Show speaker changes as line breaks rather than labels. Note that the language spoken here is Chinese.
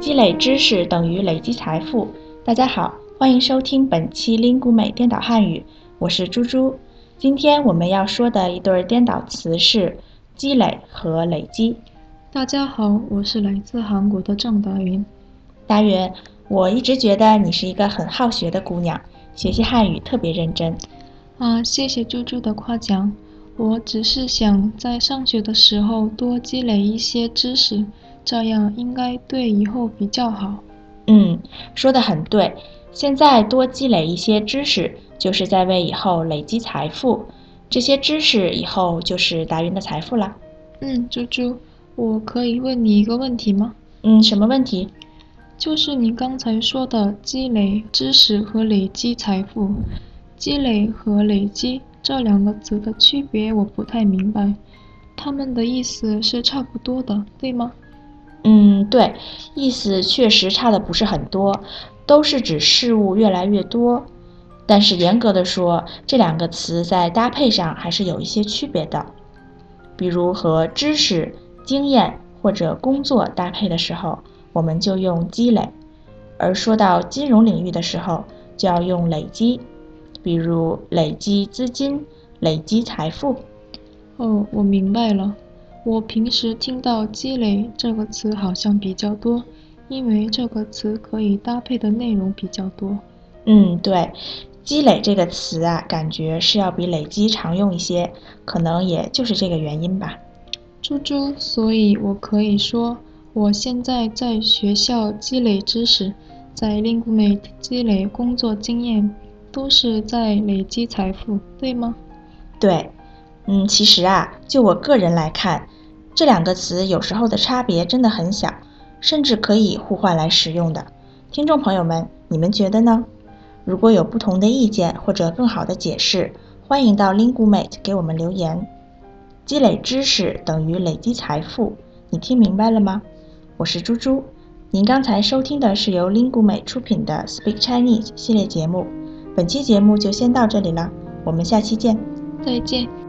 积累知识等于累积财富。大家好，欢迎收听本期 Lingu 美颠倒汉语，我是猪猪。今天我们要说的一对颠倒词是积累和累积。
大家好，我是来自韩国的郑达云。
达云，我一直觉得你是一个很好学的姑娘，学习汉语特别认真。
啊，谢谢猪猪的夸奖。我只是想在上学的时候多积累一些知识，这样应该对以后比较好。
嗯，说的很对。现在多积累一些知识，就是在为以后累积财富。这些知识以后就是达云的财富啦。
嗯，猪猪。我可以问你一个问题吗？
嗯，什么问题？
就是你刚才说的积累知识和累积财富，积累和累积这两个词的区别我不太明白，它们的意思是差不多的，对吗？
嗯，对，意思确实差的不是很多，都是指事物越来越多，但是严格的说，这两个词在搭配上还是有一些区别的，比如和知识。经验或者工作搭配的时候，我们就用积累；而说到金融领域的时候，就要用累积，比如累积资金、累积财富。
哦，我明白了。我平时听到“积累”这个词好像比较多，因为这个词可以搭配的内容比较多。
嗯，对，“积累”这个词啊，感觉是要比累积常用一些，可能也就是这个原因吧。
猪猪，所以我可以说，我现在在学校积累知识，在 LinguMate 积累工作经验，都是在累积财富，对吗？
对，嗯，其实啊，就我个人来看，这两个词有时候的差别真的很小，甚至可以互换来使用的。听众朋友们，你们觉得呢？如果有不同的意见或者更好的解释，欢迎到 LinguMate 给我们留言。积累知识等于累积财富，你听明白了吗？我是猪猪，您刚才收听的是由 Lingu 美出品的 Speak Chinese 系列节目，本期节目就先到这里了，我们下期见，
再见。